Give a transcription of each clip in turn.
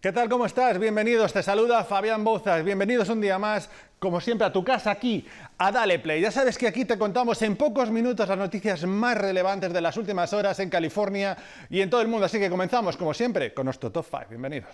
¿Qué tal? ¿Cómo estás? Bienvenidos, te saluda Fabián Bozas. Bienvenidos un día más, como siempre, a tu casa aquí, a Dale Play. Ya sabes que aquí te contamos en pocos minutos las noticias más relevantes de las últimas horas en California y en todo el mundo. Así que comenzamos, como siempre, con nuestro Top 5. Bienvenidos.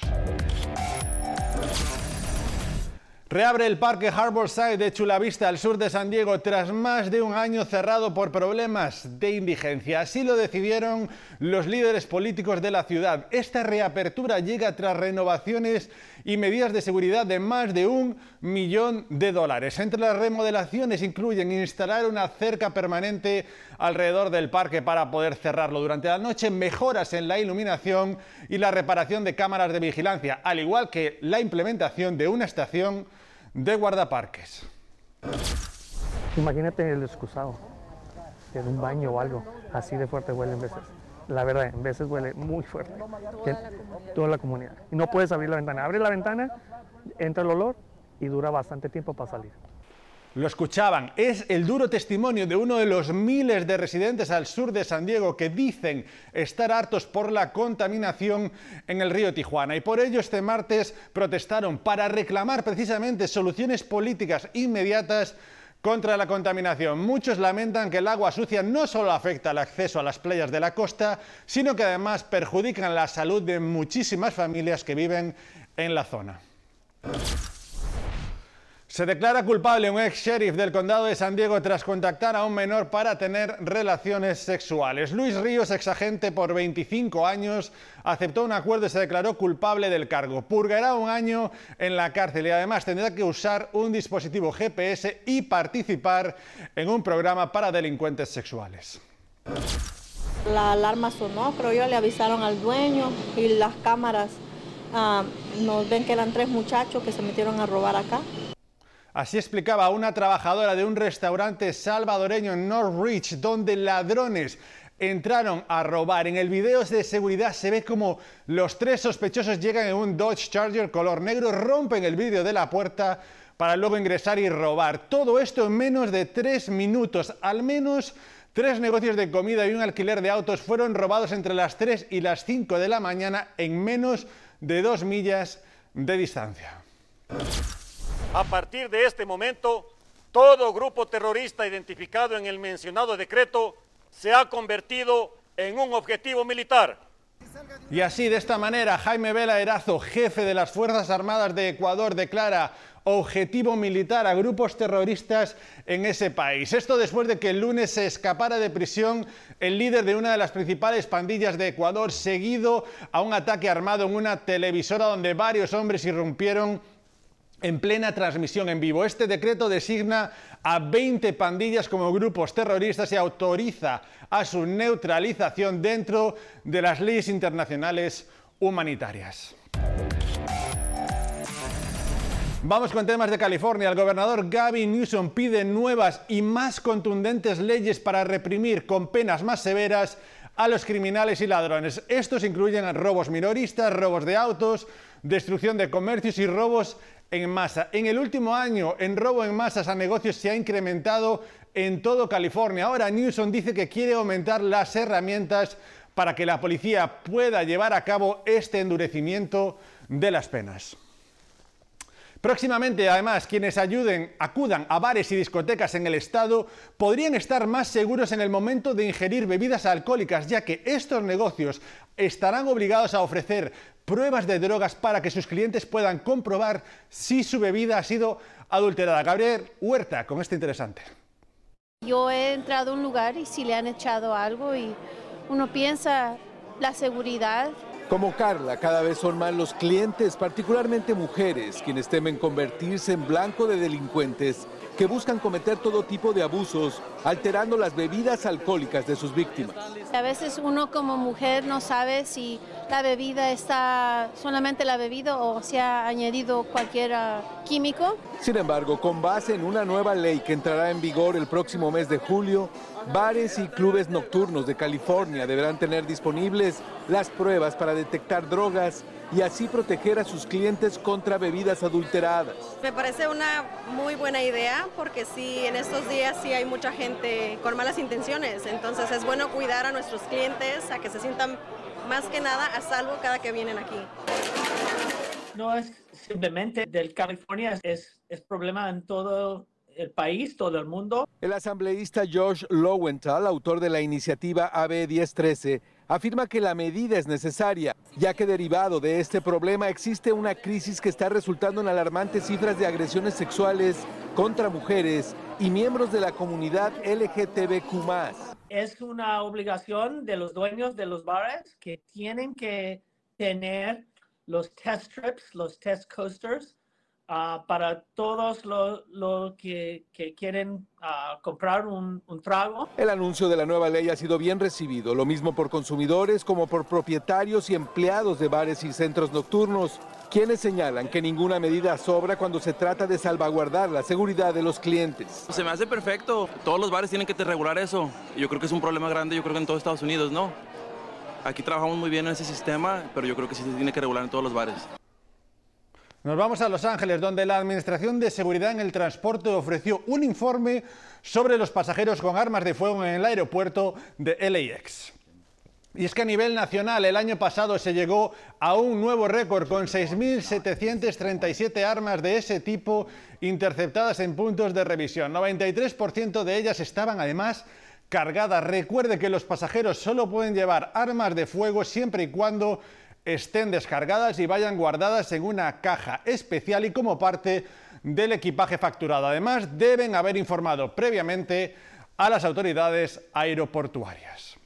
Reabre el Parque Harborside de Chula Vista al sur de San Diego tras más de un año cerrado por problemas de indigencia. Así lo decidieron los líderes políticos de la ciudad. Esta reapertura llega tras renovaciones y medidas de seguridad de más de un millón de dólares. Entre las remodelaciones incluyen instalar una cerca permanente alrededor del parque para poder cerrarlo durante la noche, mejoras en la iluminación y la reparación de cámaras de vigilancia, al igual que la implementación de una estación de guardaparques. Imagínate el excusado, en un baño o algo, así de fuerte huele en veces. La verdad, en veces huele muy fuerte. Toda la, toda la comunidad. Y no puedes abrir la ventana. Abre la ventana, entra el olor y dura bastante tiempo para salir. Lo escuchaban, es el duro testimonio de uno de los miles de residentes al sur de San Diego que dicen estar hartos por la contaminación en el río Tijuana y por ello este martes protestaron para reclamar precisamente soluciones políticas inmediatas contra la contaminación. Muchos lamentan que el agua sucia no solo afecta el acceso a las playas de la costa, sino que además perjudican la salud de muchísimas familias que viven en la zona. Se declara culpable un ex sheriff del condado de San Diego tras contactar a un menor para tener relaciones sexuales. Luis Ríos, ex agente por 25 años, aceptó un acuerdo y se declaró culpable del cargo. Purgará un año en la cárcel y además tendrá que usar un dispositivo GPS y participar en un programa para delincuentes sexuales. La alarma sonó, creo yo, le avisaron al dueño y las cámaras ah, nos ven que eran tres muchachos que se metieron a robar acá. Así explicaba una trabajadora de un restaurante salvadoreño en Northridge, donde ladrones entraron a robar. En el video de seguridad se ve como los tres sospechosos llegan en un Dodge Charger color negro, rompen el vidrio de la puerta para luego ingresar y robar. Todo esto en menos de tres minutos. Al menos tres negocios de comida y un alquiler de autos fueron robados entre las 3 y las 5 de la mañana en menos de dos millas de distancia. A partir de este momento, todo grupo terrorista identificado en el mencionado decreto se ha convertido en un objetivo militar. Y así, de esta manera, Jaime Vela Erazo, jefe de las Fuerzas Armadas de Ecuador, declara objetivo militar a grupos terroristas en ese país. Esto después de que el lunes se escapara de prisión el líder de una de las principales pandillas de Ecuador, seguido a un ataque armado en una televisora donde varios hombres irrumpieron en plena transmisión en vivo. Este decreto designa a 20 pandillas como grupos terroristas y autoriza a su neutralización dentro de las leyes internacionales humanitarias. Vamos con temas de California. El gobernador Gavin Newsom pide nuevas y más contundentes leyes para reprimir con penas más severas a los criminales y ladrones. Estos incluyen robos minoristas, robos de autos, destrucción de comercios y robos en masa. En el último año, en robo en masas a negocios se ha incrementado en todo California. Ahora Newsom dice que quiere aumentar las herramientas para que la policía pueda llevar a cabo este endurecimiento de las penas. Próximamente, además, quienes ayuden, acudan a bares y discotecas en el estado podrían estar más seguros en el momento de ingerir bebidas alcohólicas, ya que estos negocios estarán obligados a ofrecer pruebas de drogas para que sus clientes puedan comprobar si su bebida ha sido adulterada. Gabriel Huerta, con este interesante. Yo he entrado a un lugar y si le han echado algo y uno piensa la seguridad. Como Carla, cada vez son más los clientes, particularmente mujeres, quienes temen convertirse en blanco de delincuentes que buscan cometer todo tipo de abusos, alterando las bebidas alcohólicas de sus víctimas. A veces uno como mujer no sabe si la bebida está solamente la bebida o se ha añadido cualquier ah, químico. Sin embargo, con base en una nueva ley que entrará en vigor el próximo mes de julio, Bares y clubes nocturnos de California deberán tener disponibles las pruebas para detectar drogas y así proteger a sus clientes contra bebidas adulteradas. Me parece una muy buena idea porque sí, en estos días sí hay mucha gente con malas intenciones, entonces es bueno cuidar a nuestros clientes, a que se sientan más que nada a salvo cada que vienen aquí. No es simplemente del California, es, es problema en todo el país, todo el mundo. El asambleísta Josh Lowenthal, autor de la iniciativa AB 1013, afirma que la medida es necesaria, ya que derivado de este problema existe una crisis que está resultando en alarmantes cifras de agresiones sexuales contra mujeres y miembros de la comunidad LGTBQ. Es una obligación de los dueños de los bares que tienen que tener los test trips, los test coasters, Ah, para todos los que, quieren ah, comprar un, un, trago. El anuncio de la nueva ley ha sido bien recibido, lo mismo por consumidores como por propietarios y empleados de bares y centros nocturnos, quienes señalan que ninguna medida sobra cuando se trata de salvaguardar la seguridad de los clientes. Se me hace perfecto, todos los bares tienen que regular eso. Yo creo que es un problema grande, yo creo que en todo Estados Unidos, ¿no? Aquí trabajamos muy bien en ese sistema, pero yo creo que sí se tiene que regular en todos los bares. Nos vamos a Los Ángeles, donde la Administración de Seguridad en el Transporte ofreció un informe sobre los pasajeros con armas de fuego en el aeropuerto de LAX. Y es que a nivel nacional el año pasado se llegó a un nuevo récord con 6.737 armas de ese tipo interceptadas en puntos de revisión. 93% de ellas estaban además cargadas. Recuerde que los pasajeros solo pueden llevar armas de fuego siempre y cuando estén descargadas y vayan guardadas en una caja especial y como parte del equipaje facturado. Además, deben haber informado previamente a las autoridades aeroportuarias.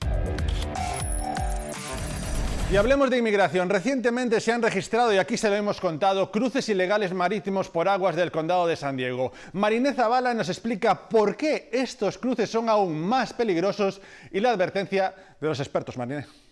Y hablemos de inmigración. Recientemente se han registrado, y aquí se lo hemos contado, cruces ilegales marítimos por aguas del condado de San Diego. Marinés Zavala nos explica por qué estos cruces son aún más peligrosos y la advertencia de los expertos. Marinés.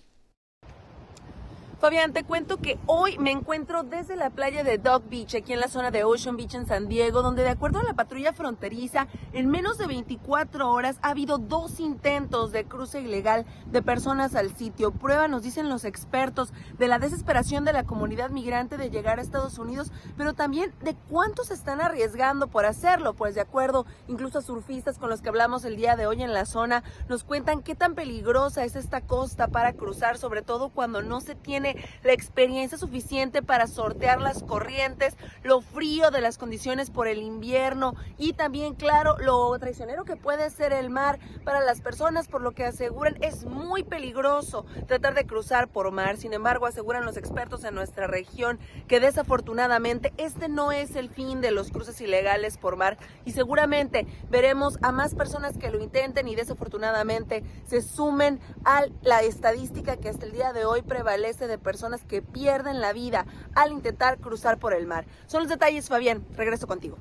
Fabián, te cuento que hoy me encuentro desde la playa de Dog Beach, aquí en la zona de Ocean Beach en San Diego, donde de acuerdo a la patrulla fronteriza, en menos de 24 horas ha habido dos intentos de cruce ilegal de personas al sitio. Prueba, nos dicen los expertos, de la desesperación de la comunidad migrante de llegar a Estados Unidos, pero también de cuántos están arriesgando por hacerlo. Pues de acuerdo, incluso surfistas con los que hablamos el día de hoy en la zona, nos cuentan qué tan peligrosa es esta costa para cruzar, sobre todo cuando no se tiene la experiencia suficiente para sortear las corrientes, lo frío de las condiciones por el invierno y también, claro, lo traicionero que puede ser el mar para las personas, por lo que aseguran es muy peligroso tratar de cruzar por mar. Sin embargo, aseguran los expertos en nuestra región que desafortunadamente este no es el fin de los cruces ilegales por mar y seguramente veremos a más personas que lo intenten y desafortunadamente se sumen a la estadística que hasta el día de hoy prevalece de personas que pierden la vida al intentar cruzar por el mar. Son los detalles, Fabián. Regreso contigo.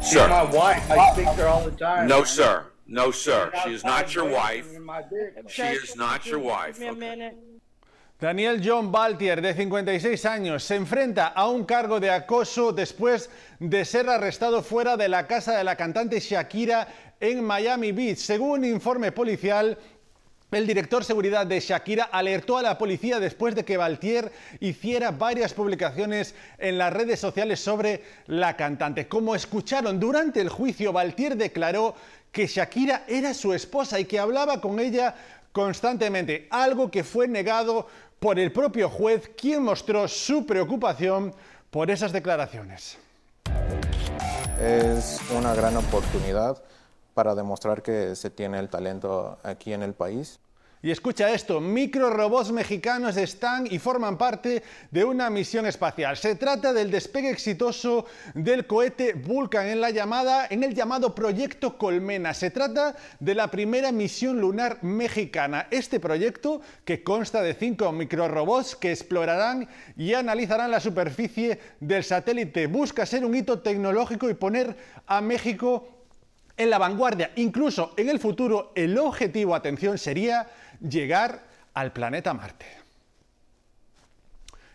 Sir. No, sir. No, sir. She is not your wife. She is not your wife. Daniel John Baltier, de 56 años, se enfrenta a un cargo de acoso después de ser arrestado fuera de la casa de la cantante Shakira en Miami Beach. Según un informe policial, el director seguridad de Shakira alertó a la policía después de que Valtier hiciera varias publicaciones en las redes sociales sobre la cantante. Como escucharon durante el juicio, Valtier declaró que Shakira era su esposa y que hablaba con ella constantemente, algo que fue negado por el propio juez, quien mostró su preocupación por esas declaraciones. Es una gran oportunidad para demostrar que se tiene el talento aquí en el país. Y escucha esto, microrobots mexicanos están y forman parte de una misión espacial. Se trata del despegue exitoso del cohete Vulcan en, la llamada, en el llamado Proyecto Colmena. Se trata de la primera misión lunar mexicana. Este proyecto, que consta de cinco microrobots que explorarán y analizarán la superficie del satélite, busca ser un hito tecnológico y poner a México en la vanguardia. Incluso en el futuro, el objetivo, atención, sería llegar al planeta Marte.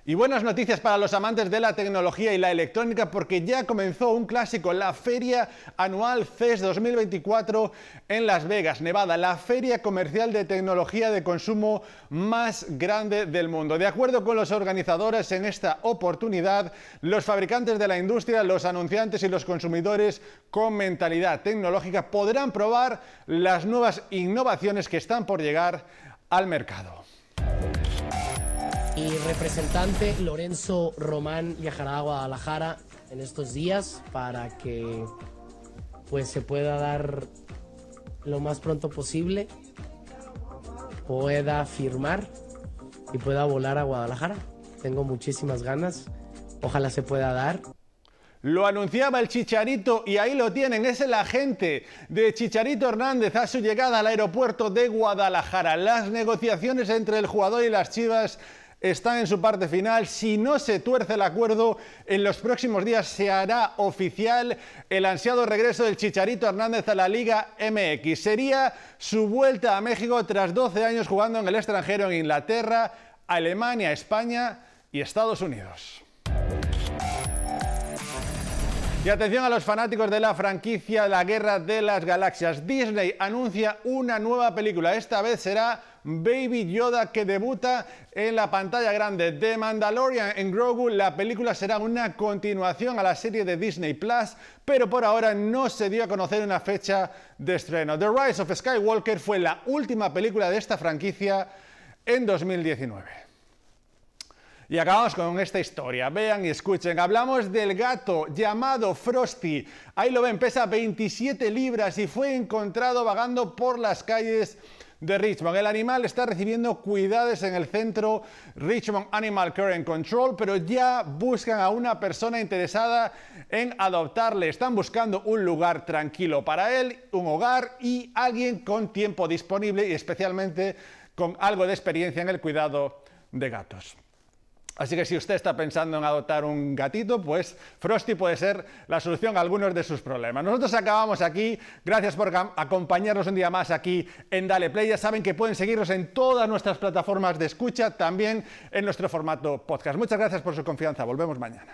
Y buenas noticias para los amantes de la tecnología y la electrónica porque ya comenzó un clásico, la Feria Anual CES 2024 en Las Vegas, Nevada, la feria comercial de tecnología de consumo más grande del mundo. De acuerdo con los organizadores en esta oportunidad, los fabricantes de la industria, los anunciantes y los consumidores con mentalidad tecnológica podrán probar las nuevas innovaciones que están por llegar al mercado. Mi representante Lorenzo Román viajará a Guadalajara en estos días para que pues se pueda dar lo más pronto posible, pueda firmar y pueda volar a Guadalajara. Tengo muchísimas ganas, ojalá se pueda dar. Lo anunciaba el Chicharito y ahí lo tienen, es el agente de Chicharito Hernández a su llegada al aeropuerto de Guadalajara. Las negociaciones entre el jugador y las Chivas están en su parte final. Si no se tuerce el acuerdo, en los próximos días se hará oficial el ansiado regreso del Chicharito Hernández a la Liga MX. Sería su vuelta a México tras 12 años jugando en el extranjero en Inglaterra, Alemania, España y Estados Unidos. Y atención a los fanáticos de la franquicia La Guerra de las Galaxias. Disney anuncia una nueva película. Esta vez será Baby Yoda que debuta en la pantalla grande de Mandalorian en Grogu. La película será una continuación a la serie de Disney Plus, pero por ahora no se dio a conocer una fecha de estreno. The Rise of Skywalker fue la última película de esta franquicia en 2019. Y acabamos con esta historia. Vean y escuchen. Hablamos del gato llamado Frosty. Ahí lo ven, pesa 27 libras y fue encontrado vagando por las calles de Richmond. El animal está recibiendo cuidados en el centro Richmond Animal Care and Control, pero ya buscan a una persona interesada en adoptarle. Están buscando un lugar tranquilo para él, un hogar y alguien con tiempo disponible y especialmente con algo de experiencia en el cuidado de gatos. Así que si usted está pensando en adoptar un gatito, pues Frosty puede ser la solución a algunos de sus problemas. Nosotros acabamos aquí. Gracias por acompañarnos un día más aquí en Dale Play. Ya saben que pueden seguirnos en todas nuestras plataformas de escucha, también en nuestro formato podcast. Muchas gracias por su confianza. Volvemos mañana.